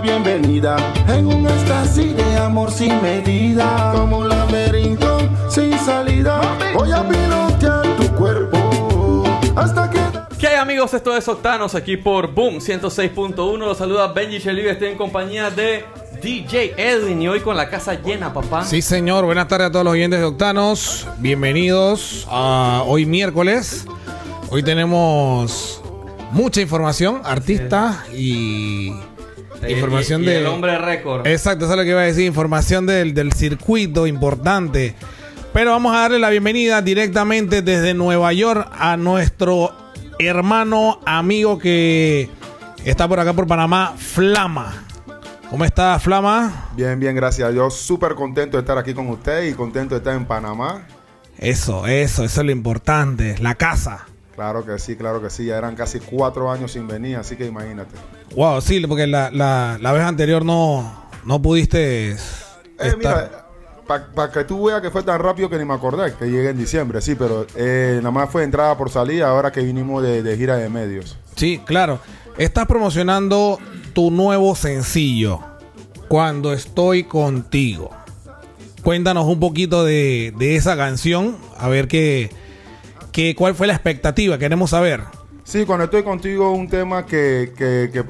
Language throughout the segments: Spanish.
Bienvenida en un éxtasis de amor sin medida. Como un laberinto sin salida. Voy a pilotear tu cuerpo hasta que. ¿Qué hay amigos? Esto es Octanos aquí por Boom 106.1. Los saluda Benji Shelly. Estoy en compañía de DJ Edwin y hoy con la casa llena, papá. Sí, señor. Buenas tardes a todos los oyentes de Octanos. Bienvenidos a hoy miércoles. Hoy tenemos mucha información, artista y información y- y de el hombre récord. Exacto, eso es lo que iba a decir, información del, del circuito importante. Pero vamos a darle la bienvenida directamente desde Nueva York a nuestro hermano, amigo que está por acá por Panamá, Flama. ¿Cómo está Flama? Bien, bien, gracias. Yo súper contento de estar aquí con usted y contento de estar en Panamá. Eso, eso, eso es lo importante, la casa. Claro que sí, claro que sí. Ya eran casi cuatro años sin venir, así que imagínate. Wow, sí, porque la, la, la vez anterior no, no pudiste Eh, estar. mira, para que tú veas que fue tan rápido que ni me acordé que llegué en diciembre, sí, pero eh, nada más fue entrada por salida ahora que vinimos de, de gira de medios. Sí, claro. Estás promocionando tu nuevo sencillo, Cuando estoy contigo. Cuéntanos un poquito de, de esa canción, a ver qué, qué, cuál fue la expectativa, queremos saber. Sí, cuando estoy contigo, un tema que, que, que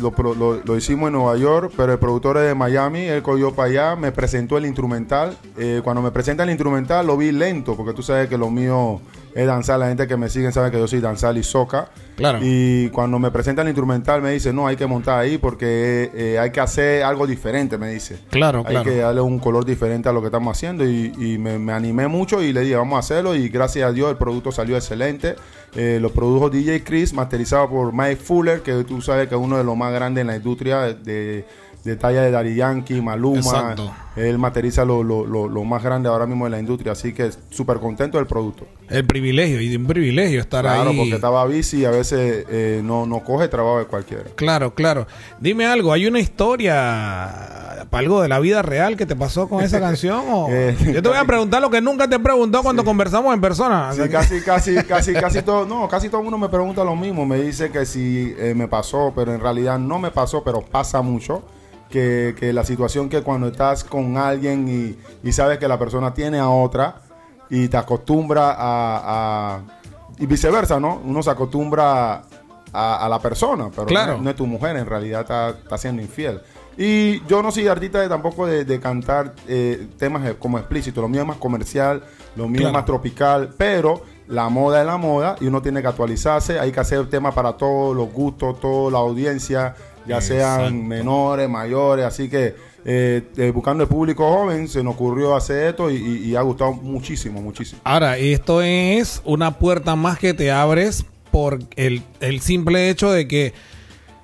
lo, lo- lo hicimos en Nueva York, pero el productor es de Miami, él cogió para allá, me presentó el instrumental. Eh, cuando me presenta el instrumental, lo vi lento, porque tú sabes que lo mío es danzar. La gente que me sigue sabe que yo soy danzar y soca. Claro. Y cuando me presenta el instrumental, me dice, no, hay que montar ahí porque eh, hay que hacer algo diferente, me dice. Claro, Hay claro. que darle un color diferente a lo que estamos haciendo y, y me, me animé mucho y le dije, vamos a hacerlo y gracias a Dios el producto salió excelente. Eh, lo produjo DJ Chris, masterizado por Mike Fuller, que tú sabes que es uno de los más grandes en la industria de, de, de talla de Daddy Yankee, Maluma. Exacto. Él masteriza lo, lo, lo, lo más grande ahora mismo en la industria, así que súper contento del producto. El privilegio, y un privilegio estar Claro, ahí. porque estaba bici y a veces eh, no, no coge trabajo de cualquiera. Claro, claro. Dime algo, ¿hay una historia, algo de la vida real que te pasó con esa canción? O... Eh, Yo te voy a preguntar lo que nunca te he preguntado cuando conversamos en persona. Sí, casi, casi, casi, casi todo, no, casi todo el mundo me pregunta lo mismo. Me dice que si eh, me pasó, pero en realidad no me pasó, pero pasa mucho. Que, que la situación que cuando estás con alguien y, y sabes que la persona tiene a otra y te acostumbra a, a- y viceversa, ¿no? Uno se acostumbra a, a la persona, pero Claro. no, no es tu mujer, en realidad está, está siendo infiel. Y yo no soy artista de, tampoco de, de cantar eh, temas como explícitos, lo mío es más comercial, lo mío Claro. es más tropical, pero la moda es la moda y uno tiene que actualizarse, hay que hacer temas para todos los gustos, toda la audiencia, ya sean menores, mayores, así que eh, eh, buscando el público joven se nos ocurrió hacer esto y, y- y ha gustado muchísimo, muchísimo. Ahora, esto es una puerta más que te abres por el, el simple hecho de que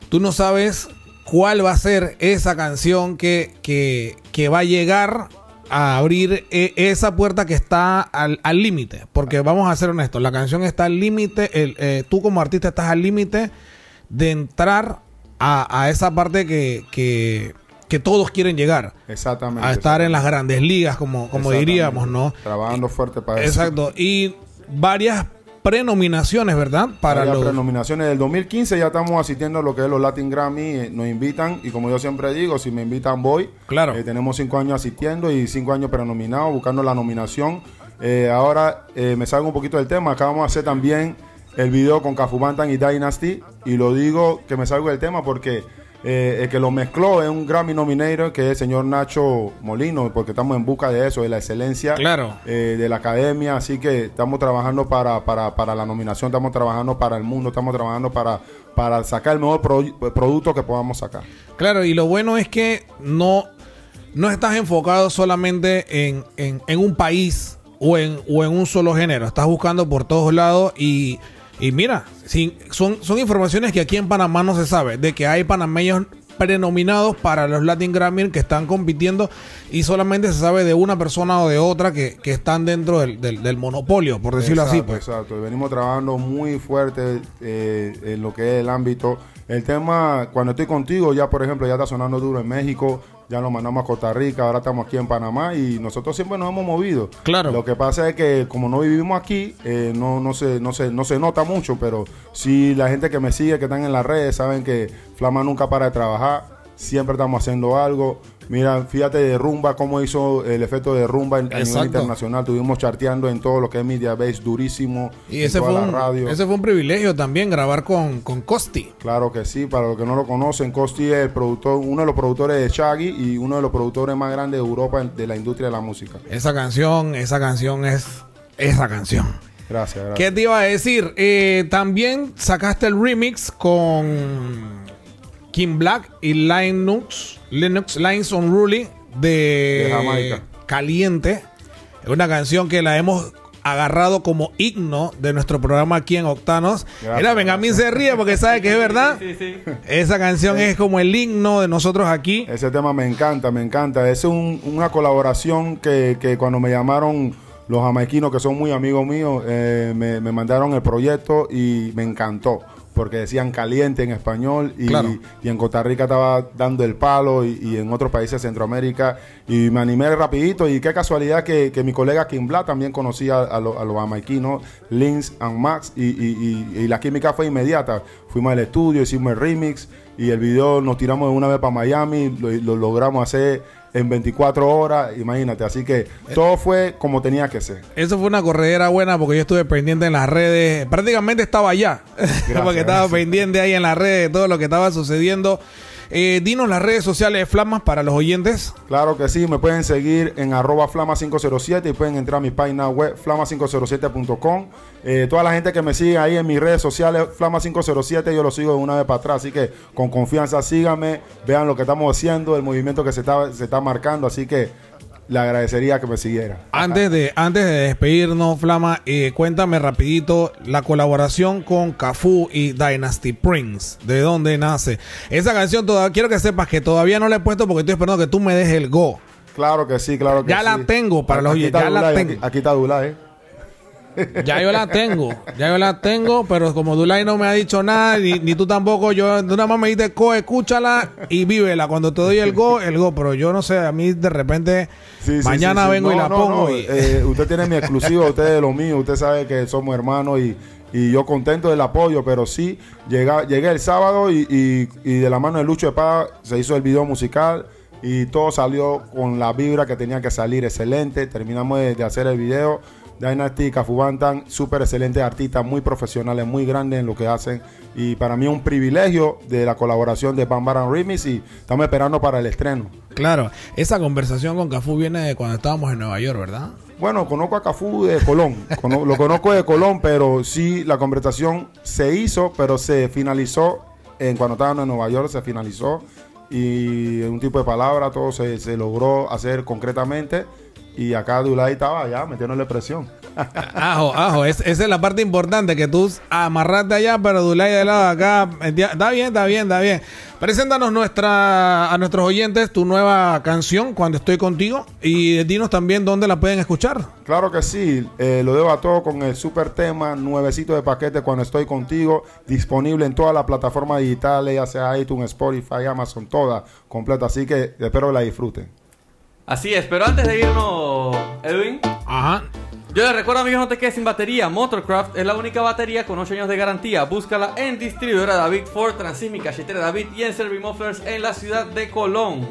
tú no sabes cuál va a ser esa canción que, que, que va a llegar a abrir e- esa puerta que está al al límite. Porque vamos a ser honestos, la canción está al límite, eh, tú como artista estás al límite de entrar a, a esa parte que, que, que todos quieren llegar. Exactamente. A estar en las grandes ligas, como, como diríamos, ¿no? Trabajando fuerte para eso. Exacto. Y varias prenominaciones, ¿verdad? Para las los. prenominaciones del 2015 ya estamos asistiendo a lo que es los Latin Grammy, eh, nos invitan y como yo siempre digo, si me invitan voy. Claro. Eh, tenemos cinco años asistiendo y cinco años prenominados, buscando la nominación. Eh, ahora eh, me salgo un poquito del tema, acá vamos a hacer también el video con Cafu Bantan y Dynasty y lo digo que me salgo del tema porque eh, el que lo mezcló es un Grammy nominator que es el señor Nacho Molino, porque estamos en busca de eso, de la excelencia Claro. eh, de la academia, así que estamos trabajando para, para, para la nominación, estamos trabajando para el mundo, estamos trabajando para, para sacar el mejor pro- producto que podamos sacar. Claro, y lo bueno es que no, no estás enfocado solamente en, en- en un país o en, o en un solo género. Estás buscando por todos lados y, y mira, sin- son, son informaciones que aquí en Panamá no se sabe. De que hay panameños prenominados para los Latin Grammy que están compitiendo y solamente se sabe de una persona o de otra que, que están dentro del, del- del monopolio, por decirlo así. Exacto, Pues. Exacto, y venimos trabajando muy fuerte eh, en lo que es el ámbito. El tema, cuando estoy contigo, ya por ejemplo, ya está sonando duro en México, ya lo mandamos a Costa Rica, ahora estamos aquí en Panamá y nosotros siempre nos hemos movido. Claro. Lo que pasa es que como no vivimos aquí, eh, no, no, se, no, se, no se nota mucho, pero sí la gente que me sigue, que están en las redes, saben que Flama nunca para de trabajar, siempre estamos haciendo algo. Mira, fíjate de Rumba, cómo hizo el efecto de Rumba en- a nivel internacional. Estuvimos charteando en todo lo que es Media Base, durísimo. Y en ese toda fue, la un, radio. ese fue un privilegio también grabar con, con Costi. Claro que sí, para los que no lo conocen, Costi es el productor, uno de los productores de Shaggy y uno de los productores más grandes de Europa de la industria de la música. Esa canción, esa canción es esa canción. Gracias, gracias. ¿Qué te iba a decir? Eh, también sacaste el remix con Kim Black y Linux, Linux Lines Unruly de, De Jamaica. Caliente. Es una canción que la hemos agarrado como himno de nuestro programa aquí en Octanos. Gracias, Mira, Benjamín se ríe porque sabe que es verdad. Sí, sí, sí. Esa canción es como el himno de nosotros aquí. Ese tema me encanta, me encanta. Es un- una colaboración que, que cuando me llamaron los jamaiquinos, que son muy amigos míos, eh, me, me mandaron el proyecto y me encantó. Porque decían caliente en español y, Claro. y en Costa Rica estaba dando el palo y, y en otros países de Centroamérica. Y me animé rapidito y qué casualidad que, que mi colega Kim Black también conocía a, lo- a los jamaiquinos, Lins and Max, y, y- y- y la química fue inmediata. Fuimos al estudio, hicimos el remix y el video nos tiramos de una vez para Miami, lo, lo logramos hacer en 24 horas, imagínate. Así que todo fue como tenía que ser. Eso fue una corredera buena porque yo estuve pendiente en las redes. Prácticamente estaba allá. porque estaba gracias. pendiente ahí en las redes de todo lo que estaba sucediendo. Eh, dinos las redes sociales de Flamas para los oyentes. Claro que sí, me pueden seguir en arroba flama507 y pueden entrar a mi página web flama507.com. Eh, toda la gente que me sigue ahí en mis redes sociales, Flama507, yo lo sigo de una vez para atrás, así que con confianza síganme, vean lo que estamos haciendo, el movimiento que se está, se está marcando, así que le agradecería que me siguiera. Antes de, antes de despedirnos, Flama, eh, cuéntame rapidito la colaboración con Cafú y Dynasty Prince. ¿De dónde nace? Esa canción todavía, quiero que sepas que todavía no la he puesto porque estoy esperando que tú me dejes el go. Claro que sí, claro que Ya sí. la tengo para los oyentes, ya la tengo. Aquí, aquí está Dulay, ¿eh? Ya yo la tengo, ya yo la tengo, pero como Dulay no me ha dicho nada, ni, ni tú tampoco, yo tú nada más me dices, co, escúchala y vívela. Cuando te doy el go, el go, pero yo no sé, a mí de repente Sí, mañana sí, sí. vengo y la no, pongo. no. y- Eh, usted tiene mi exclusivo, usted es lo mío, usted sabe que somos hermanos y, y yo contento del apoyo, pero sí, llega, llegué el sábado y, y- y de la mano de Lucho de Paz se hizo el video musical y todo salió con la vibra que tenía que salir, excelente, terminamos de, de hacer el video. Dynasty y Cafu Bantan, súper excelentes artistas, muy profesionales, muy grandes en lo que hacen. Y para mí es un privilegio de la colaboración de Bambaran Remix y estamos esperando para el estreno. Claro, esa conversación con Cafú viene de cuando estábamos en Nueva York, ¿verdad? Bueno, conozco a Cafú de Colón. Lo conozco de Colón, pero sí, la conversación se hizo, pero se finalizó en cuando estábamos en Nueva York, se finalizó. Y un tipo de palabra, todo se, se logró hacer concretamente. Y acá Dulay estaba ya metiéndole presión. Ajo, ajo, es- esa es la parte importante, que tú amarraste allá, pero Dulay de lado acá. Está bien, está bien, está bien. Preséntanos nuestra, a nuestros oyentes tu nueva canción, Cuando estoy contigo, y dinos también dónde la pueden escuchar. Claro que sí, eh, lo debo a todo con el super tema, nuevecito de paquete cuando estoy contigo, disponible en todas las plataformas digitales, ya sea iTunes, Spotify, Amazon, todas completas. Así que espero que la disfruten. Así es, pero antes de irnos, Edwin, Ajá. yo les recuerdo amigos, no te quedes sin batería. Motorcraft es la única batería con 8 años de garantía. Búscala en distribuidora David Ford, Transísmica, Chetera David y en Servimufflers en la ciudad de Colón.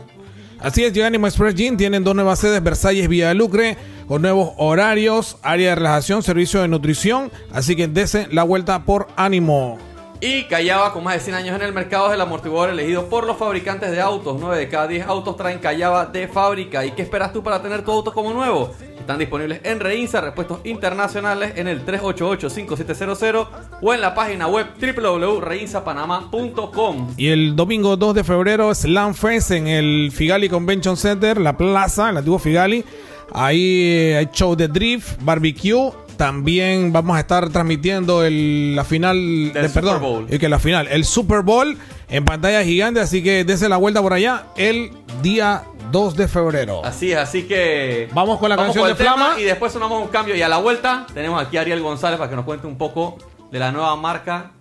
Así es, Animo Express Gym tienen dos nuevas sedes, Versalles Villa Lucre, con nuevos horarios, área de relajación, servicio de nutrición. Así que desen la vuelta por Ánimo. Y Callaba, con más de 100 años en el mercado, es el amortiguador elegido por los fabricantes de autos. 9 de cada 10 autos traen Callaba de fábrica. ¿Y qué esperas tú para tener tu auto como nuevo? Están disponibles en Reinsa, repuestos internacionales en el 388-5700 o en la página web www.reinsapanamá.com. Y el domingo 2 de febrero, Slam Fest en el Figali Convention Center, la plaza, el antiguo Figali. Ahí eh, hay show de drift, barbecue. También vamos a estar transmitiendo el- la final Del de, perdón, Super Bowl. y que la final, el Super Bowl en pantalla gigante. Así que dése la vuelta por allá el día 2 de febrero. Así es, así que. Vamos con la canción el de Flama. tema Y después sonamos un cambio. Y a la vuelta tenemos aquí a Ariel González para que nos cuente un poco de la nueva marca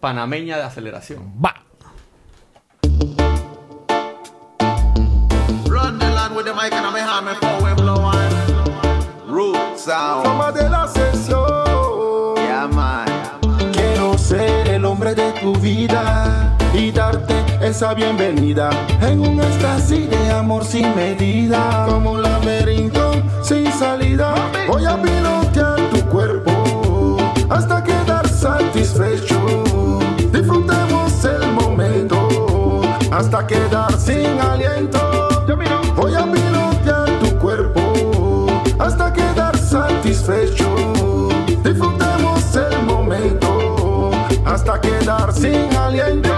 panameña de aceleración. Va. Run the land with the mic and I'm a hammer for we blow on. Sound. Fama de la sesión. Yeah, man. Quiero ser el hombre de tu vida y darte esa bienvenida en un éxtasis de amor sin medida, como un laberinto sin salida. Voy a pilotear tu cuerpo hasta quedar satisfecho. Disfrutemos el momento hasta quedar sin aliento. Disfrutemos el momento hasta quedar sin aliento.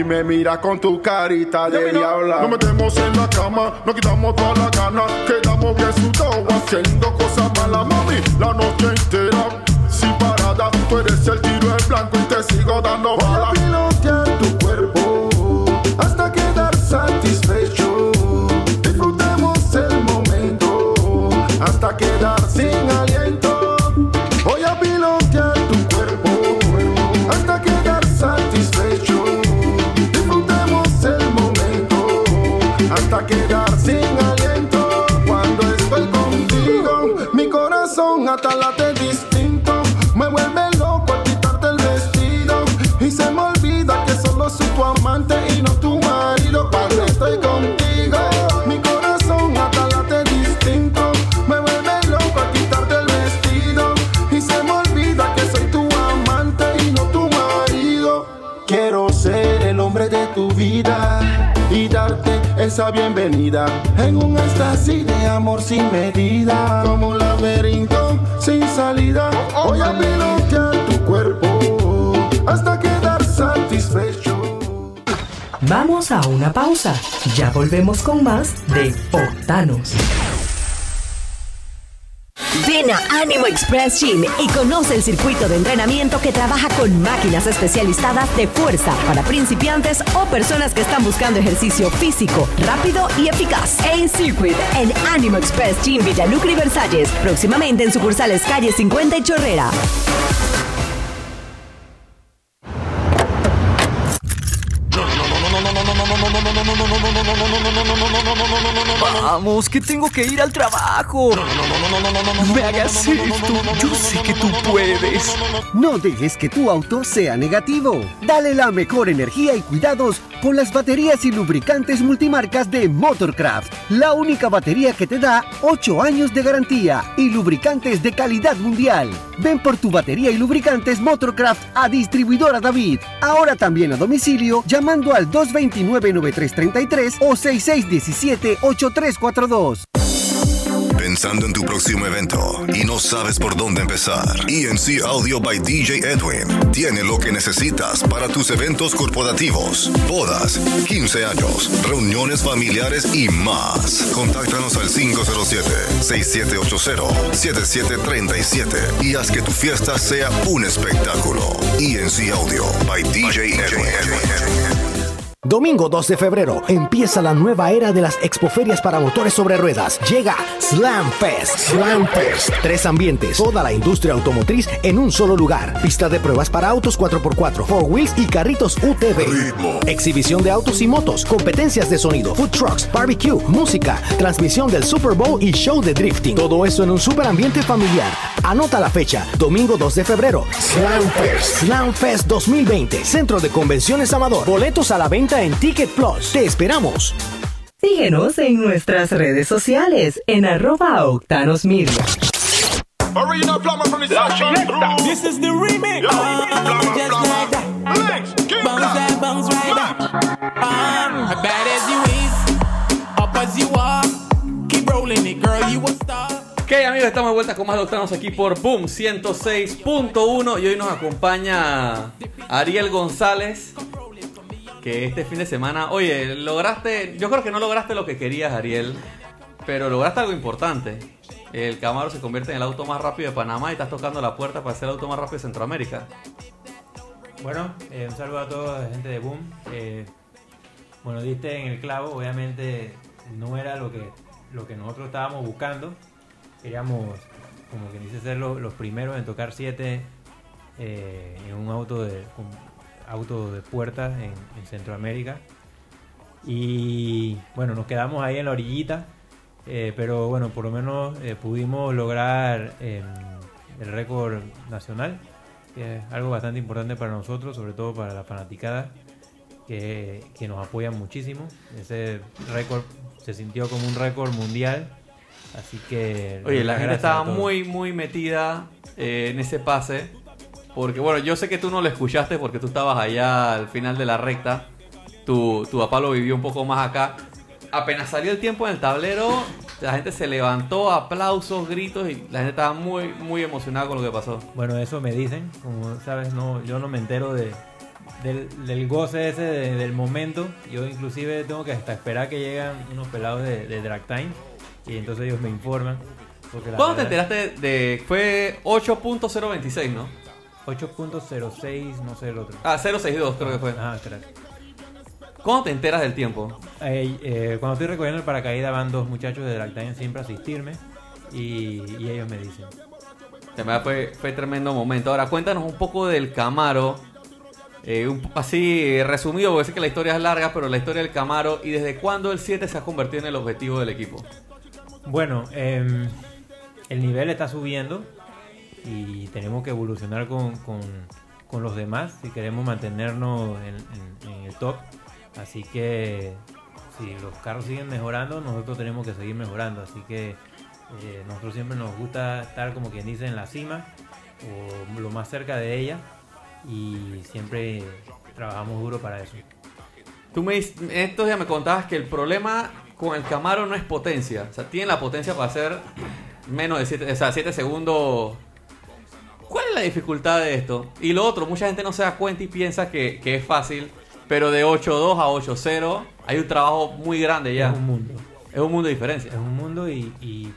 Y me mira con tu carita de diabla. Nos metemos en la cama, nos quitamos toda la gana. Quedamos bien sudados haciendo cosas malas, mami. La noche entera, sin parada. Tú eres el tiro en blanco y te sigo dando balas. Corazón hasta late distinto. Me vuelve loco al quitarte el vestido y se me olvida que solo soy tu amante y no tu marido. Cuando estoy contigo, mi corazón hasta late distinto. Me vuelve loco al quitarte el vestido y se me olvida que soy tu amante y no tu marido. Quiero ser el hombre de tu vida y darte esa bienvenida en un éxtasis amor sin medida, como un laberinto sin salida. Voy a pilotear tu cuerpo hasta quedar satisfecho. Vamos a una pausa. Ya volvemos con más de Octanos. Animo Express Gym y conoce el circuito de entrenamiento que trabaja con máquinas especializadas de fuerza para principiantes o personas que están buscando ejercicio físico, rápido y eficaz. En Circuit, en Animo Express Gym Villalucre y Versalles, próximamente en sucursales calle 50 y Chorrera. Vamos, que tengo que ir al trabajo. No me hagas esto. Yo sé que tú puedes. No dejes que tu auto sea negativo. Dale la mejor energía y cuidados con las baterías y lubricantes multimarcas de Motorcraft. La única batería que te da 8 años de garantía y lubricantes de calidad mundial. Ven por tu batería y lubricantes Motorcraft a distribuidora David. Ahora también a domicilio llamando al 229-9333 o 6617-8342. Pensando en tu próximo evento y no sabes por dónde empezar. ENC Audio by DJ Edwin tiene lo que necesitas para tus eventos corporativos, bodas, 15 años, reuniones familiares y más. Contáctanos al 507-6780-7737 y haz que tu fiesta sea un espectáculo. ENC Audio by DJ Edwin. Domingo 2 de febrero empieza la nueva era de las expoferias para motores sobre ruedas. Llega Slam Fest. Slam Fest. Tres ambientes, toda la industria automotriz en un solo lugar. Pista de pruebas para autos 4x4, four wheels y carritos UTV. Exhibición de autos y motos, competencias de sonido, food trucks, barbecue, música, transmisión del Super Bowl y show de drifting. Todo eso en un super ambiente familiar. Anota la fecha, domingo 2 de febrero. Slam Fest. Slam Fest 2020. Centro de Convenciones Amador. Boletos a la venta en Ticket Plus. Te esperamos. Síguenos en nuestras redes sociales en arroba Octanos Media. Original plumber from the section. This is the remix. Uh, Ok amigos, estamos de vuelta con más Doctanos aquí por Boom 106.1 y hoy nos acompaña Ariel González que este fin de semana, oye, lograste, yo creo que no lograste lo que querías Ariel, pero lograste algo importante. El Camaro se convierte en el auto más rápido de Panamá y estás tocando la puerta para ser el auto más rápido de Centroamérica. Bueno, eh, un saludo a toda la gente de Boom. Eh, bueno, diste en el clavo, obviamente no era lo que, lo que nosotros estábamos buscando. Queríamos, como que dice, ser lo- los primeros en tocar 7 en un auto de, un auto de puertas en, en Centroamérica. Y bueno, nos quedamos ahí en la orillita, eh, pero bueno, por lo menos eh, pudimos lograr eh, el récord nacional, que es algo bastante importante para nosotros, sobre todo para la fanaticada, que, que nos apoyan muchísimo. Ese récord se sintió como un récord mundial, así que... Oye, la gente estaba muy, muy metida eh, en ese pase. Porque, bueno, yo sé que tú no lo escuchaste porque tú estabas allá al final de la recta. Tu, tu papá lo vivió un poco más acá. Apenas salió el tiempo en el tablero, la gente se levantó, aplausos, gritos y la gente estaba muy, muy emocionada con lo que pasó. Bueno, eso me dicen, como sabes, no, yo no me entero de, del, del goce ese de- del momento. Yo inclusive tengo que hasta esperar que llegan unos pelados de, de Drag Time y entonces ellos me informan. porque la ¿Cuándo te verdad- enteraste de...? Fue 8.026, ¿no? 8.06, no sé el otro. Ah, 062 creo que fue. Ah, crack. ¿Cuándo te enteras del tiempo? Eh, eh, cuando estoy recogiendo el paracaídas van dos muchachos de Drag Time siempre a asistirme y, y ellos me dicen. Fue, fue tremendo momento. Ahora cuéntanos un poco del Camaro. eh, un- así resumido, porque sé que la historia es larga, pero la historia del Camaro y desde cuándo el 7 se ha convertido en el objetivo del equipo. Bueno, em, el nivel está subiendo y tenemos que evolucionar con, con- con los demás si queremos mantenernos en, en- el top. Así que si los carros siguen mejorando, nosotros tenemos que seguir mejorando. Así que eh, nosotros siempre nos gusta estar como quien dice en la cima o lo más cerca de ella y siempre trabajamos duro para eso. Tú me estos días me contabas que el problema con el Camaro no es potencia. O sea, tiene la potencia para hacer menos de 7 o sea, siete segundos. ¿Cuál es la dificultad de esto? Y lo otro, mucha gente no se da cuenta y piensa que, que es fácil, pero de 8.2 a 8.0 hay un trabajo muy grande ya. Es un mundo. Es un mundo de diferencia. Es un mundo y, y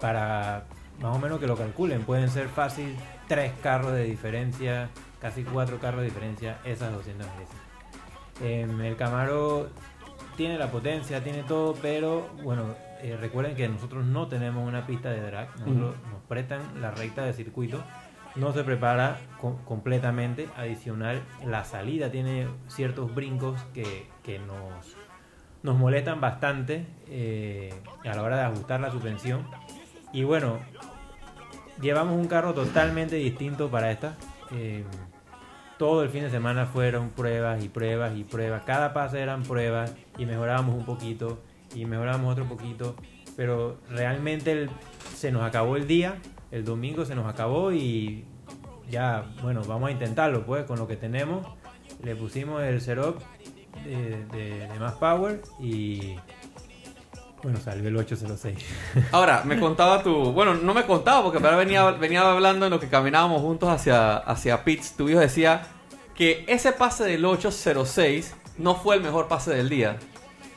para más o menos que lo calculen, pueden ser fácil tres carros de diferencia, casi cuatro carros de diferencia, esas 200 veces. Em, el Camaro tiene la potencia, tiene todo, pero bueno, eh, recuerden que nosotros no tenemos una pista de drag, nosotros nos prestan la recta de circuito, no se prepara co- completamente, adicional, la salida tiene ciertos brincos que, que nos, nos molestan bastante eh, a la hora de ajustar la suspensión. Y bueno, llevamos un carro totalmente distinto para esta. Eh, todo el fin de semana fueron pruebas y pruebas y pruebas. Cada pase eran pruebas y mejorábamos un poquito y mejorábamos otro poquito. Pero realmente el- se nos acabó el día, el domingo se nos acabó y ya, bueno, vamos a intentarlo pues con lo que tenemos. Le pusimos el setup de, más power y bueno, salió el 806. Ahora, me contaba tu. Bueno, no me contaba porque ahora venía, venía hablando en lo que caminábamos juntos hacia, hacia Pitts. Tu hijo decía que ese pase del 806 no fue el mejor pase del día.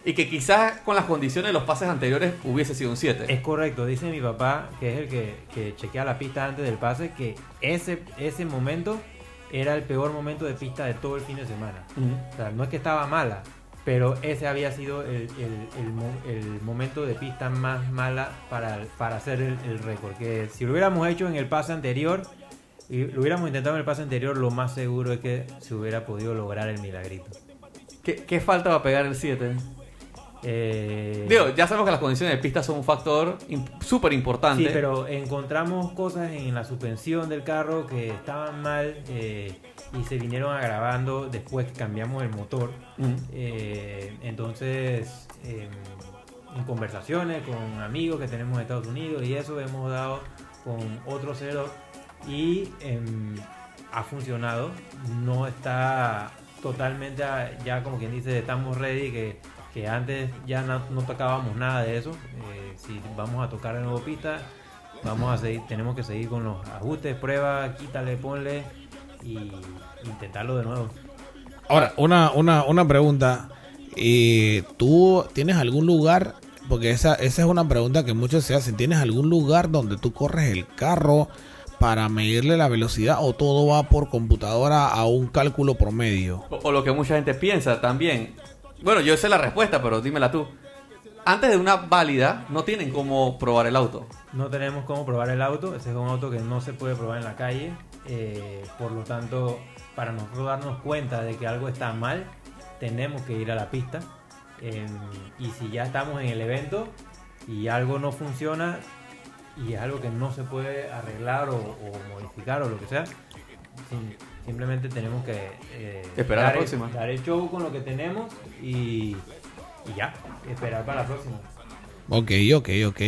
Y que quizás con las condiciones de los pases anteriores hubiese sido un 7. Es correcto, dice mi papá, que es el que, que chequea la pista antes del pase, que ese, ese momento era el peor momento de pista de todo el fin de semana. Ujú. O sea, no es que estaba mala, pero ese había sido el, el- el mo- el momento de pista más mala para, para hacer el, récord. Que si lo hubiéramos hecho en el pase anterior, y lo hubiéramos intentado en el pase anterior, lo más seguro es que se hubiera podido lograr el milagrito. ¿Qué, qué falta para pegar el 7? Eh, Digo, ya sabemos que las condiciones de pista son un factor imp- súper importante. Sí, pero encontramos cosas en la suspensión del carro que estaban mal eh, y se vinieron agravando después que cambiamos el motor. Eh, entonces, eh, en conversaciones con amigos que tenemos en Estados Unidos y eso hemos dado con otro acelerador y em, ha funcionado. No está totalmente, ya como quien dice, estamos ready, que, que antes ya no, no tocábamos nada de eso. Eh, si vamos a tocar de nuevo pista, vamos a seguir, tenemos que seguir con los ajustes, pruebas, quítale, ponle y intentarlo de nuevo. Ahora, una, una, una pregunta. Eh, ¿Tú tienes algún lugar? Porque esa, esa es una pregunta que muchos se hacen. ¿Tienes algún lugar donde tú corres el carro para medirle la velocidad o todo va por computadora a un cálculo promedio? O, o lo que mucha gente piensa también. Bueno, yo sé la respuesta, pero dímela tú. Antes de una válida, no tienen cómo probar el auto. No tenemos cómo probar el auto, ese es un auto que no se puede probar en la calle, eh, por lo tanto, para nosotros darnos cuenta de que algo está mal, tenemos que ir a la pista. eh, y si ya estamos en el evento y algo no funciona y es algo que no se puede arreglar o, o modificar o lo que sea, simplemente tenemos que eh, Esperar la dar el- próxima. dar el show con lo que tenemos y, y ya, esperar para la próxima. Ok, ok, ok.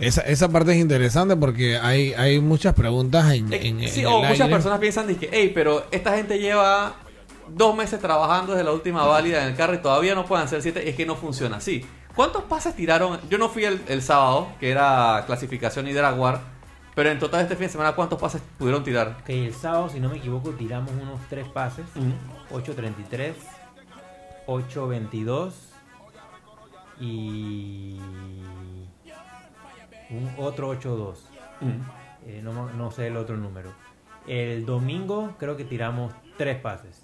Esa, esa parte es interesante porque hay, hay muchas preguntas en, en- Sí, en o el muchas aire. personas piensan que, hey, pero esta gente lleva dos meses trabajando desde la última válida en el carro y todavía no pueden hacer siete. Es que no funciona así. ¿Cuántos pases tiraron? Yo no fui el, el sábado, que era clasificación y drag war, pero en total este fin de semana, ¿cuántos pases pudieron tirar? Ok, el sábado, si no me equivoco, tiramos unos tres pases. 8.33, 8.22 y un otro 8.2. Eh, no, no sé el otro número. El domingo creo que tiramos tres pases.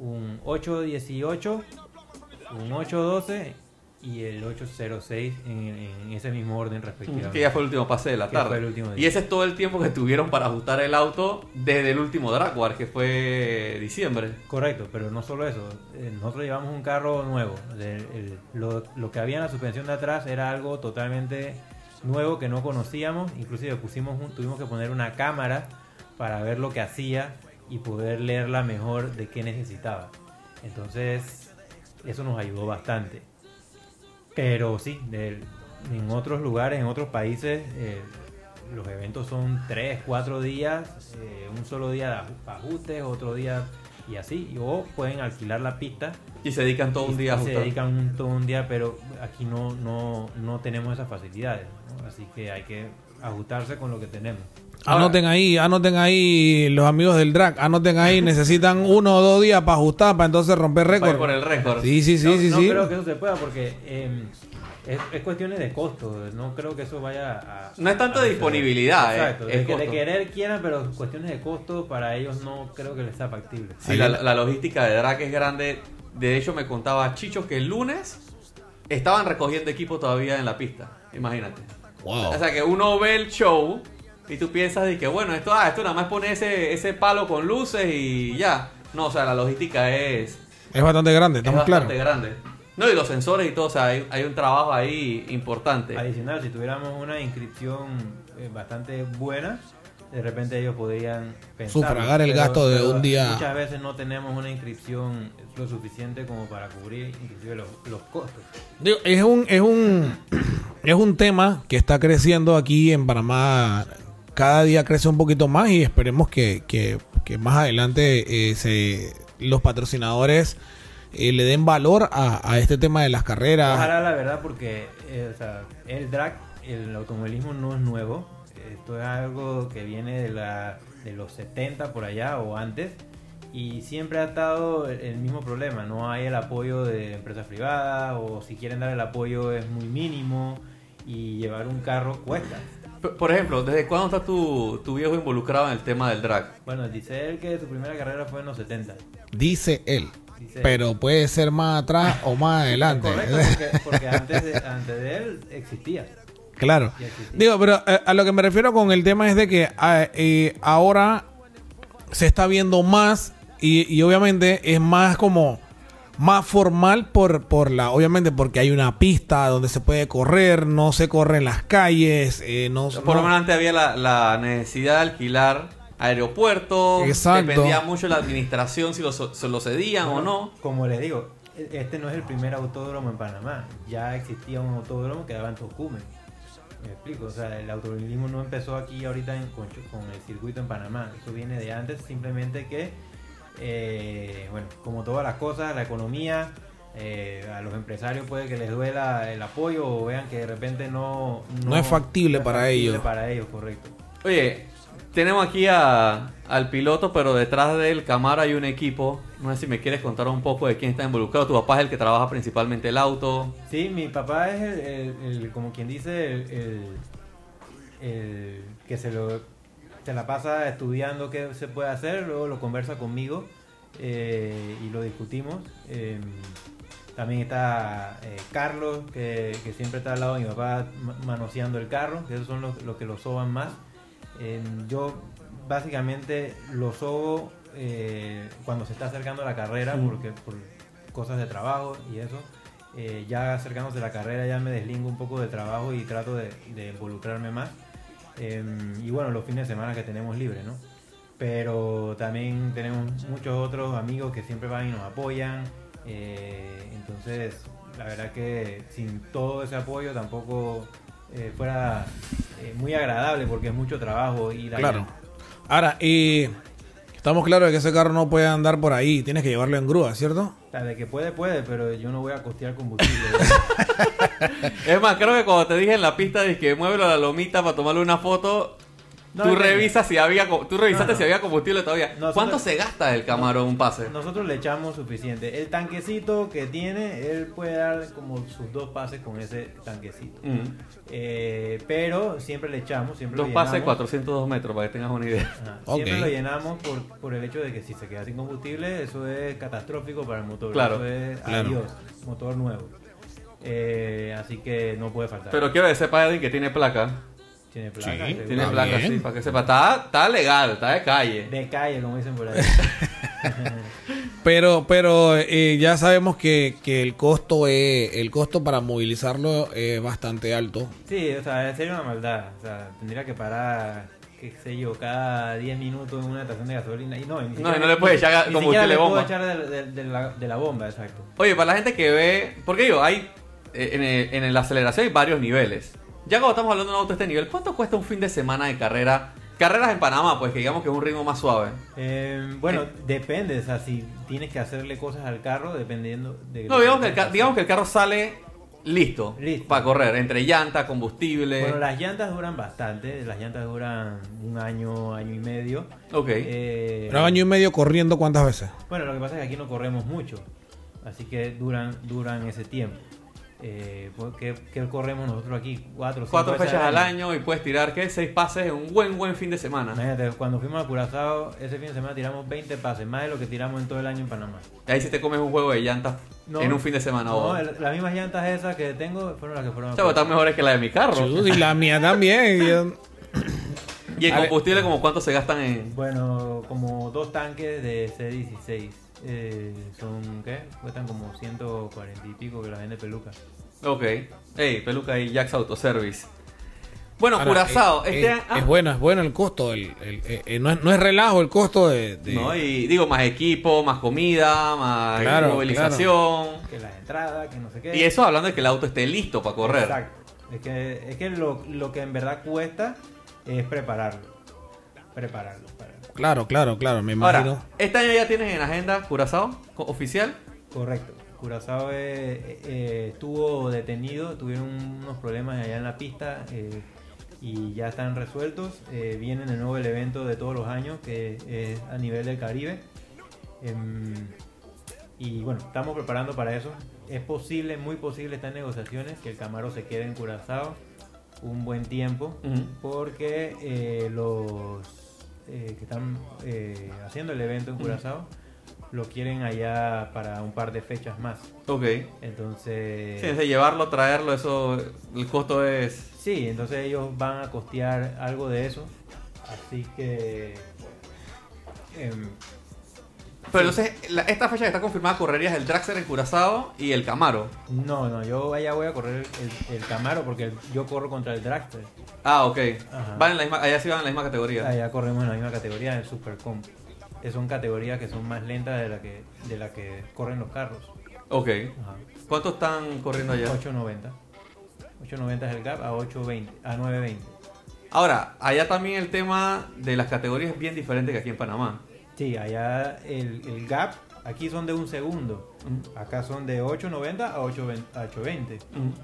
Un 8.18, un 8.12 y el 8.06 en, en ese mismo orden respectivamente. Que ya fue el último pase de la tarde. y ese es todo el tiempo que tuvieron para ajustar el auto desde el último drag war, que fue diciembre. Correcto, pero no solo eso. eh, Nosotros llevamos un carro nuevo. El- el- lo, lo que había en la suspensión de atrás era algo totalmente nuevo que no conocíamos. Inclusive pusimos un- tuvimos que poner una cámara para ver lo que hacía y poder leerla mejor de qué necesitaba. Entonces, eso nos ayudó bastante. Pero sí, del- en otros lugares, en otros países, eh, los eventos son 3, 4 días, eh, un solo día de aju- ajustes, otro día y así. O pueden alquilar la pista. Y se dedican todo un día a y Se ajustar. dedican un- todo un día, pero aquí no, no, no tenemos esas facilidades. ¿no? Así que hay que ajustarse con lo que tenemos. Anoten ahí, anoten ahí los amigos del drag, anoten ahí, necesitan uno o dos días para ajustar, para entonces romper récord. por el récord. Sí, sí, sí, no, sí, no sí. creo que eso se pueda porque eh, es, es cuestiones de costo. No creo que eso vaya a. No es tanto a de suceder. disponibilidad, eh, Exacto. es de, que- de costo. querer quieran, pero cuestiones de costo para ellos no creo que les sea factible. Sí, la, la logística de drag es grande. De hecho, me contaba Chicho que el lunes estaban recogiendo equipo todavía en la pista. Imagínate. Wow. O sea que uno ve el show y tú piensas de que, bueno, esto, ah, esto nada más pone ese, ese palo con luces y ya. No, o sea, la logística es, Es bastante grande, es estamos claros. bastante grande. No, y los sensores y todo, o sea, hay, hay un trabajo ahí importante. Adicional, si tuviéramos una inscripción eh, bastante buena, de repente ellos podrían pensar. Sufragar el gasto de un día. Muchas veces no tenemos una inscripción lo suficiente como para cubrir inclusive los, los costos. Digo, es un, es un es un tema que está creciendo aquí en Panamá. Cada día crece un poquito más y esperemos que, que- que más adelante eh, se, los patrocinadores eh, le den valor a, a este tema de las carreras. Ojalá la verdad porque eh, o sea, el drag, el automovilismo no es nuevo. Esto es algo que viene de, la, de los 70 por allá o antes. Y siempre ha estado el- mismo problema. No hay el apoyo de empresas privadas o si quieren dar el apoyo es muy mínimo y llevar un carro cuesta. Por ejemplo, ¿desde cuándo está tu, tu viejo involucrado en el tema del drag? Bueno, dice él que su primera carrera fue en los 70. Dice él. Dice él. Pero puede ser más atrás o más adelante. Correcto, porque, porque antes, de, antes de él existía. Claro. Digo, pero eh, a lo que me refiero con el tema es de que ah, eh, ahora se está viendo más y, y obviamente es más como más formal por, por la, obviamente porque hay una pista donde se puede correr, no se corre en las calles, eh, no, Por lo no- menos antes había la, la necesidad de alquilar aeropuertos. Exacto. Dependía mucho de la administración si lo, se lo cedían o no. Como les digo, este no es el primer autódromo en Panamá. Ya existía un autódromo que daba en Tocumen. Me explico, o sea, el automovilismo no empezó aquí ahorita en- con, con el circuito en Panamá, eso viene de antes, simplemente que, eh, bueno, como todas las cosas, la economía, eh, a los empresarios puede que les duela el apoyo o vean que de repente no... No es factible para ellos. Para ellos, correcto. Oye, tenemos aquí al piloto, pero detrás del Camaro hay un equipo. No sé si me quieres contar un poco de quién está involucrado. Tu papá es el que trabaja principalmente el auto. Sí, mi papá es el, como quien dice, el, que se lo la pasa estudiando qué se puede hacer, luego lo conversa conmigo eh, y lo discutimos. Eh, también está eh, Carlos, que, siempre está al lado de mi papá ma- manoseando el carro, que esos son los que lo soban más. Eh, yo básicamente lo sobo eh, cuando se está acercando a la carrera, porque por cosas de trabajo y eso. Eh, ya acercándose a la carrera ya me deslingo un poco del trabajo y trato de, de involucrarme más. Eh, y bueno, los fines de semana que tenemos libre, ¿no? Pero también tenemos muchos otros amigos que siempre van y nos apoyan. eh, entonces, la verdad que sin todo ese apoyo tampoco eh, fuera eh, muy agradable porque es mucho trabajo ir allá. Claro. Ahora, y estamos claros de que ese carro no puede andar por ahí. Tienes que llevarlo en grúa, ¿cierto? De que puede, puede, pero yo no voy a costear combustible. Es más, creo que cuando te dije en la pista que muévelo a la lomita para tomarle una foto, No, tú revisas si había tú revisaste No, no. si había combustible todavía. Nosotros- ¿Cuánto se gasta el Camaro en un pase? Nosotros le echamos suficiente. El tanquecito que tiene, él puede dar como sus dos pases con ese tanquecito. Mm. Eh, pero siempre le echamos, siempre Dos lo pases, llenamos. 402 metros, para que tengas una idea. Ajá. Siempre lo llenamos por, por el hecho de que si se queda sin combustible, eso es catastrófico para el motor. Claro, Eso es claro. adiós, motor nuevo. Eh, así que no puede faltar. Pero quiero que sepa, Edwin, que tiene placa. Tiene placa. Sí, seguro. Tiene placa, bien. sí, para que sepa. Está, está legal, está de calle. De calle, como dicen por ahí. Pero, pero eh, ya sabemos que, que el costo es, el costo para movilizarlo es bastante alto. Sí, o sea, sería una maldad. O sea, tendría que parar, qué sé yo, cada 10 minutos en una estación de gasolina. Y no, No, y no le puedes echar combustible siquiera bomba. echar de, de- de la, de la bomba, exacto. Oye, para la gente que ve. Porque digo, hay. eh, En, el- en la aceleración hay varios niveles. Ya cuando estamos hablando de un auto de este nivel, ¿cuánto cuesta un fin de semana de carrera? Carreras en Panamá, pues que digamos que es un ritmo más suave. Eh, bueno, depende, o sea, si tienes que hacerle cosas al carro, dependiendo de... No, digamos que el, digamos que el carro sale listo, Listo. para correr, entre llanta, combustible. Bueno, las llantas duran bastante, las llantas duran un año, año y medio. Ok. Eh, Pero año y medio corriendo, ¿cuántas veces? Bueno, lo que pasa es que aquí no corremos mucho, así que duran, duran ese tiempo. Eh, ¿qué, qué corremos nosotros aquí? Cuatro, Cuatro fechas al año y puedes tirar, ¿qué? Seis pases en un buen, buen fin de semana. Imagínate, cuando fuimos a Curazao, ese fin de semana tiramos 20 pases, más de lo que tiramos en todo el año en Panamá. Y ahí sí te comes un juego de llantas No. en un fin de semana. No, o- el- las mismas llantas esas que tengo fueron las que fueron a O sea, están mejores que la de mi carro. Chus, Y la mía también. Yo- Y el A ver. combustible, como cuánto se gastan en. Bueno, como dos tanques de C16. Eh, son, ¿qué? Cuestan como 140 y pico que la vende peluca. Ok. Ey, peluca y Jax Autoservice. Bueno, Ahora, Curazao. eh, este es, ah, es bueno, es bueno el costo. el- el- eh, eh, no, es, no es relajo el costo de. de- No, y digo, más equipo, más comida, más Claro, movilización. Que las entradas, que no sé qué. Y eso hablando de que el auto esté listo para correr. Exacto. Es que, es que lo, lo que en verdad cuesta es prepararlo. Prepararlo. Claro, claro, claro, me imagino. Ahora, este año ya tienes en agenda Curazao oficial. Correcto. Curazao eh, eh, estuvo detenido, tuvieron unos problemas allá en la pista eh, y ya están resueltos. Eh, viene de nuevo el evento de todos los años que es a nivel del Caribe. Em, y bueno, estamos preparando para eso. Es posible, muy posible, están negociaciones que el Camaro se quede en Curazao un buen tiempo porque eh, los eh, que están eh, haciendo el evento en. Curazao lo quieren allá para un par de fechas más. Ok. Entonces, Sí, desde llevarlo, traerlo, eso, el costo es... sí, entonces ellos van a costear algo de eso. Así que em, Pero entonces, la- esta fecha que está confirmada correrías el Draxler en Curazao y el Camaro. no, no, yo allá voy a correr el, el Camaro porque el- yo corro contra el Dragster. Ah, ok. Ajá. Van en la misma, allá sí van en la misma categoría. Allá corremos en la misma categoría, en el Super Comp. Que son categorías que son más lentas de la que de la que corren los carros. Ok. Ajá. ¿Cuánto están corriendo allá? 890. 890 es el gap a 820, a 920. Ahora, allá también el tema de las categorías es bien diferente que aquí en Panamá. Sí, allá el, el gap, aquí son de un segundo. Acá son de 890 a 820. a 820.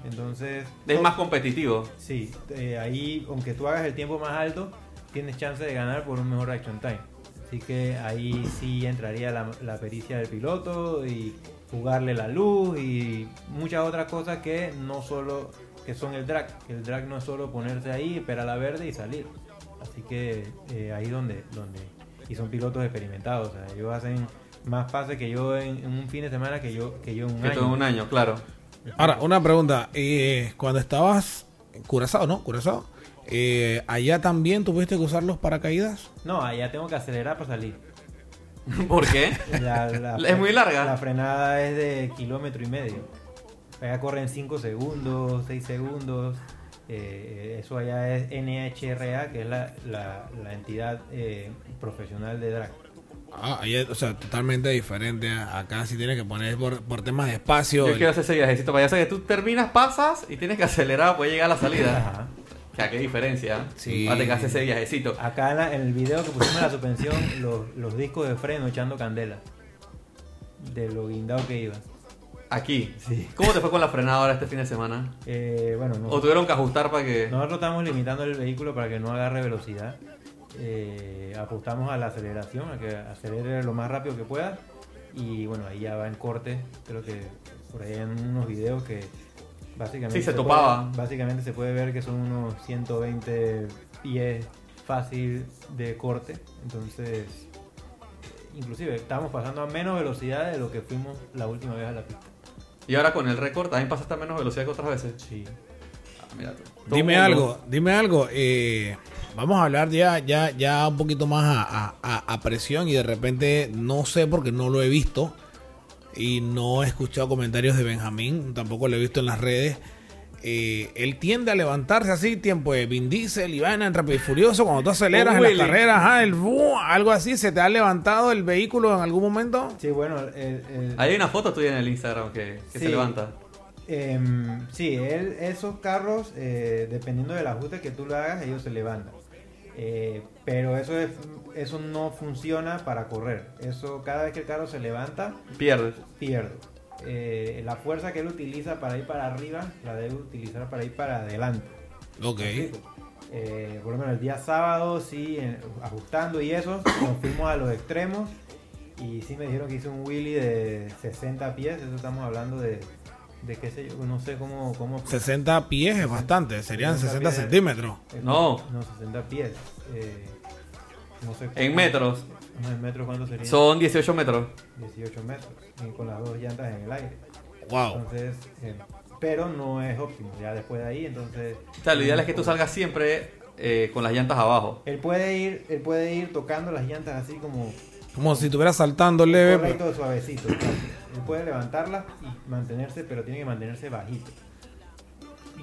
Entonces... Es más competitivo. Sí, eh, ahí, aunque tú hagas el tiempo más alto, tienes chance de ganar por un mejor action time. Así que ahí sí entraría la, la pericia del piloto y jugarle la luz y muchas otras cosas que no solo que son el drag. El drag no es solo ponerse ahí, esperar la verde y salir. Así que eh, ahí donde, donde y son pilotos experimentados. O sea, ellos hacen más pases que yo en, en un fin de semana que yo que yo en un Que año. todo en un año, claro. Ahora, una pregunta. eh, cuando estabas en Curazao, ¿no? Curazao. eh, ¿Allá también tuviste que usar los paracaídas? No, allá tengo que acelerar para salir. ¿Por qué? La- la- ¿Es muy larga? La frenada es de kilómetro y medio. Allá corren 5 segundos, 6 segundos. Eh, eso allá es NHRA, que es la, la- la entidad eh, profesional de drag. Ah, allá, o sea, totalmente diferente. Acá sí tienes que poner por, por temas de espacio. Yo el- quiero hacer ese viajecito para allá. Que tú terminas, pasas y tienes que acelerar para llegar a la salida. O sea, qué diferencia. Sí. Para que hacer ese viajecito. Acá en, la- en el video que pusimos en la suspensión, los, los discos de freno echando candela. De lo guindado que iba. Aquí. ¿Cómo te fue con la frenada ahora este fin de semana? Eh, bueno, no. ¿O tuvieron que ajustar para que.? Nosotros estamos limitando el vehículo para que no agarre velocidad. Eh, apostamos a la aceleración, a que acelere lo más rápido que pueda. Y bueno, ahí ya va en corte. Creo que por ahí en unos videos que básicamente Sí, se puede- topaba. básicamente se puede ver que son unos 120 pies fácil de corte. Entonces, inclusive estamos pasando a menos velocidad de lo que fuimos la última vez a la pista. Y ahora con el récord también pasaste a menos velocidad que otras veces. Sí. Ah, mira tú. Todo Dime mundo- algo, dime algo. eh, vamos a hablar ya, ya, ya un poquito más a, a- a- a presión y de repente no sé porque no lo he visto y no he escuchado comentarios de Benjamín, tampoco lo he visto en las redes. Eh, él tiende a levantarse así, tiempo de Vin Diesel y vaina en Rápido y Furioso. Cuando tú aceleras en las carreras, ajá, el algo así, ¿se te ha levantado el vehículo en algún momento? Sí, bueno, el- el- Ahí hay una foto tuya en el Instagram que, que se levanta. Em, sí, él- esos carros, eh, dependiendo del ajuste que tú le hagas, ellos se levantan. Eh, pero eso, es, eso no funciona para correr. Eso cada vez que el carro se levanta, Pierdes. pierde. Eh, la fuerza que él utiliza para ir para arriba, la debe utilizar para ir para adelante. Ok. Eh, por lo menos el día sábado, sí, en- ajustando y eso, nos fuimos a los extremos. Y sí me dijeron que hice un wheelie de 60 pies. Eso estamos hablando de, de qué sé yo, no sé cómo. cómo 60 pies es bastante, serían 60 pies. centímetros. Eh, No. No, 60 pies. Eh, no sé En metros. En metros cuánto sería. Son 18 metros. 18 metros. y con las dos llantas en el aire. Wow. Entonces, eh, pero no es óptimo. Ya después de ahí, entonces. O sea, lo ideal es que tú salgas siempre eh, con las llantas abajo. Él puede ir, él puede ir tocando las llantas así como Como si estuviera saltando leve. pero- correcto, suavecito. Él puede levantarlas y mantenerse, pero tiene que mantenerse bajito.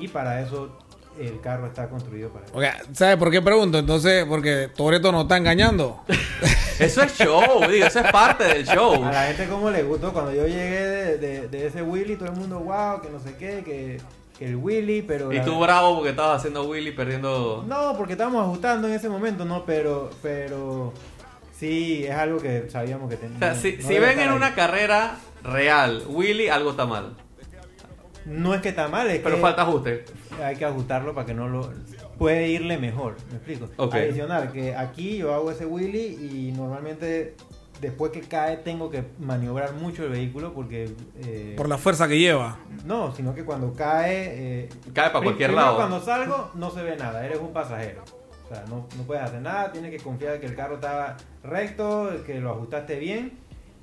Y para eso el carro está construido para eso. ¿sabes por qué pregunto? Entonces, porque Toreto nos está engañando. Eso es show, digo, eso es parte del show. A la gente como le gustó cuando yo llegué de, de- de ese Willy, todo el mundo, wow, que no sé qué, que, que el Willy, pero... Y la- tú bravo porque estabas haciendo Willy perdiendo. No, porque estábamos ajustando en ese momento, no, pero, pero sí, es algo que sabíamos que O teníamos. sea, si, si ven en una carrera real, Willy, algo está mal. No es que está mal, es Pero que falta ajuste. hay que ajustarlo para que no lo... Puede irle mejor, ¿me explico? Ok. Adicional, que aquí yo hago ese Willy y normalmente después que cae tengo que maniobrar mucho el vehículo porque... eh, Por la fuerza que lleva. No, sino que cuando cae... eh, Cae para cualquier lado. cuando salgo no se ve nada, eres un pasajero. O sea, no, no puedes hacer nada, tienes que confiar que el carro está recto, que lo ajustaste bien.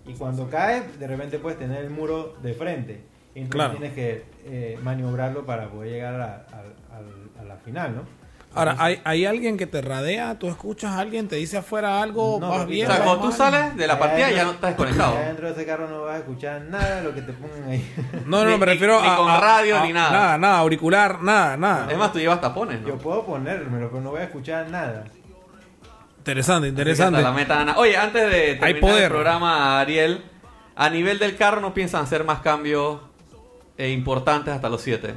Y cuando cae, de repente puedes tener el muro de frente. Y entonces Claro. tienes que eh, maniobrarlo para poder llegar a, a- a- a la final, ¿no? Ahora, ¿hay, ¿hay alguien que te radea? ¿Tú escuchas a alguien? ¿Te dice afuera algo? No, ¿Vas porque- bien? O sea, cuando tú sales de la partida ya no estás desconectado. dentro de ese carro no vas a escuchar nada de lo que te pongan ahí. No, no, Ni- me refiero ni a. con a- radio a- ni nada. Nada, nada, auricular, nada, nada. Es más, tú llevas tapones, ¿no? Yo puedo ponérmelo, pero no voy a escuchar nada. Interesante, interesante. la meta. Oye, antes de terminar poder. el programa, Ariel, a nivel del carro no piensan hacer más cambios eh, importantes hasta los 7.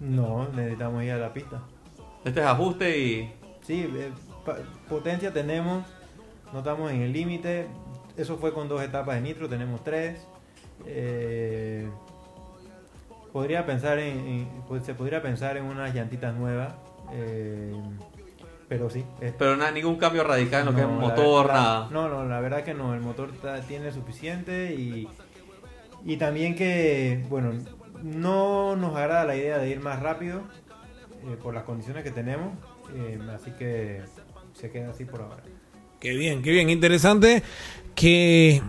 No, necesitamos ir a la pista. Este es ajuste y. Sí, eh, potencia tenemos, no estamos en el límite. Eso fue con dos etapas de nitro, tenemos tres. Eh, podría pensar en, en- pues, se podría pensar en unas llantitas nuevas, eh, pero sí. es- Pero nada, ningún cambio radical en lo que es motor, verdad- nada. No, no, la verdad que no, el motor tiene suficiente y, y también que, bueno, no nos agrada la idea de ir más rápido eh, por las condiciones que tenemos, eh, así que se queda así por ahora. Qué bien, qué bien. Interesante que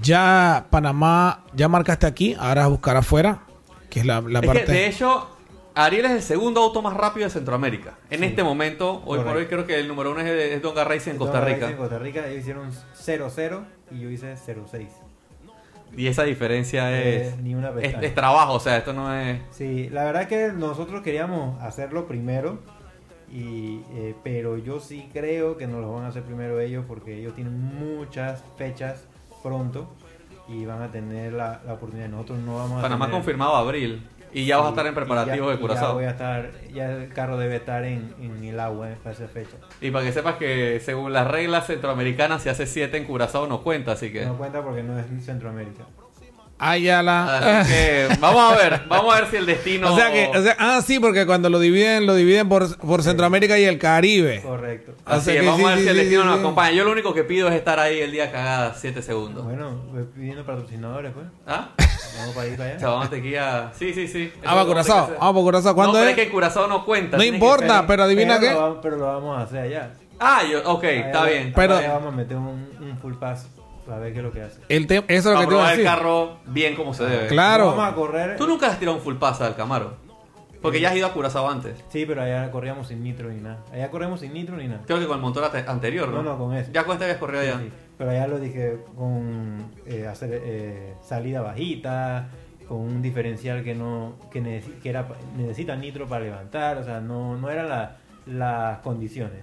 ya Panamá, ya marcaste aquí, ahora a buscar afuera, que es la, la Es parte... que, de hecho, Ariel es el segundo auto más rápido de Centroamérica. En este momento, hoy por hoy, creo que el número uno es, es Donga Racing en Costa Rica. En Costa Rica ellos hicieron 0-0 y yo hice 0-6. Y esa diferencia es, Eh, ni una es, es trabajo, o sea, esto no es... Sí, la verdad que nosotros queríamos hacerlo primero, y, eh, pero yo sí creo que nos lo van a hacer primero ellos porque ellos tienen muchas fechas pronto y van a tener la, la oportunidad. Nosotros no vamos a Panamá tener- confirmado abril. Y ya vas a estar en preparativos ya- de Curazao. Ya voy a estar, ya el carro debe estar en, en el agua eh, para esa fecha. Y para que sepas que según las reglas centroamericanas, si hace 7 en Curazao no cuenta, así que... No cuenta porque no es en Centroamérica. Ayala. Así que vamos a ver, vamos a ver si el destino... O sea que, o sea, ah, sí, porque cuando lo dividen, lo dividen por, por Centroamérica y el Caribe. Correcto. O Así sea que que vamos sí, a ver sí, si el destino sí, nos sí. acompaña. Yo lo único que pido es estar ahí el día cagada 7 segundos. Bueno, voy pidiendo patrocinadores, pues. ¿Ah? Vamos para ir para allá. Tequila. Sí, sí, sí. Ah, va a Curazao. Vamos para Curazao. ¿Cuándo no, es? es que Curazao no cuenta. No importa, pero adivina pero qué. Pero lo vamos a hacer allá. Ah, yo, ok, Allá está va- bien. Pero- allá vamos a meter un, un full pass para ver qué es lo que hace. El eso es lo Para que te a el carro bien como se debe. Claro. Vamos a correr. Tú nunca has tirado un full pass al Camaro. Porque ya has ido a Curazao antes. Sí, pero allá corríamos sin nitro ni nada. Allá corremos sin nitro ni nada. Creo que con el motor anterior, ¿no? No, no, con ese. Ya con este habías corrido allá. Sí, sí. Pero allá lo dije con eh, hacer eh, salida bajita, con un diferencial que no que, necesi- que era necesita nitro para levantar, o sea, no, no eran la- las condiciones.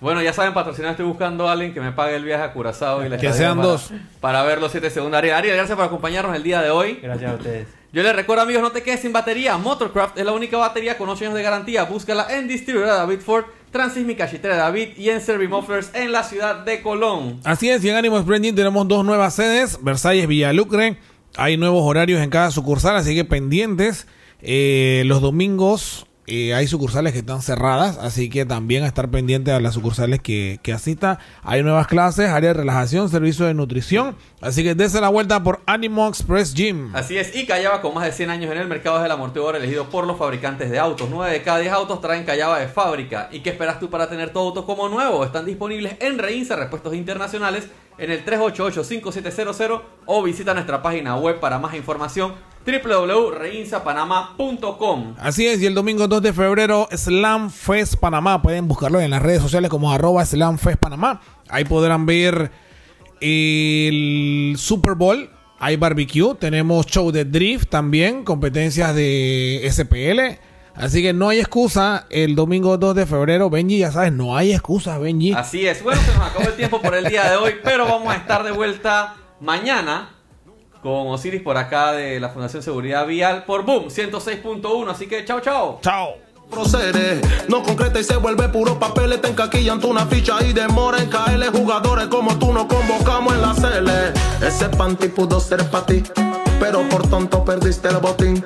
Bueno, ya saben, patrocinador, estoy buscando a alguien que me pague el viaje a Curazao y la Que sean para- dos. Para ver los 7 segundos. Ariel, Ariel, gracias por acompañarnos el día de hoy. Gracias a ustedes. Yo les recuerdo, amigos, no te quedes sin batería. Motorcraft es la única batería con 8 años de garantía. Búscala en distribuidora David Ford, Transísmica Chitera David y en Servimufflers en la ciudad de Colón. Así es, y en Ánimo Sprending tenemos dos nuevas sedes, Versalles Villalucre. Hay nuevos horarios en cada sucursal, así que pendientes. Eh, los domingos eh, hay sucursales que están cerradas, así que también estar pendiente a las sucursales que, que asista. Hay nuevas clases, área de relajación, servicio de nutrición. Así que dése la vuelta por Animo Express Gym. Así es, y Callaba con más de 100 años en el mercado es el amortiguador elegido por los fabricantes de autos. 9 de cada 10 autos traen Callaba de fábrica. ¿Y qué esperas tú para tener tu auto como nuevo? Están disponibles en Reinsa Repuestos Internacionales en el 388-5700 o visita nuestra página web para más información www.reinsapanamá.com. Así es, y el domingo 2 de febrero, Slam Fest Panamá. Pueden buscarlo en las redes sociales como arroba Slam Fest Panamá. Ahí podrán ver el Super Bowl. Hay barbecue, tenemos show de drift también, competencias de SPL. Así que no hay excusa el domingo 2 de febrero. Benji, ya sabes, no hay excusa, Benji. Así es. Bueno, se nos acabó el tiempo por el día de hoy, pero vamos a estar de vuelta mañana con Osiris por acá de la Fundación Seguridad Vial por Boom 106.1. Así que chao, chao. Chao. procede. No concreta y se vuelve puro papel. Te encaquillan tú una ficha y demora en caerle jugadores como tú no convocamos en la cele. Ese panty pudo ser para ti, pero por tonto perdiste el botín.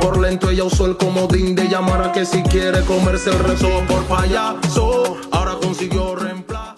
Por lento ella usó el comodín de llamar a que si quiere comerse el rezo por payaso. Ahora consiguió reemplazo.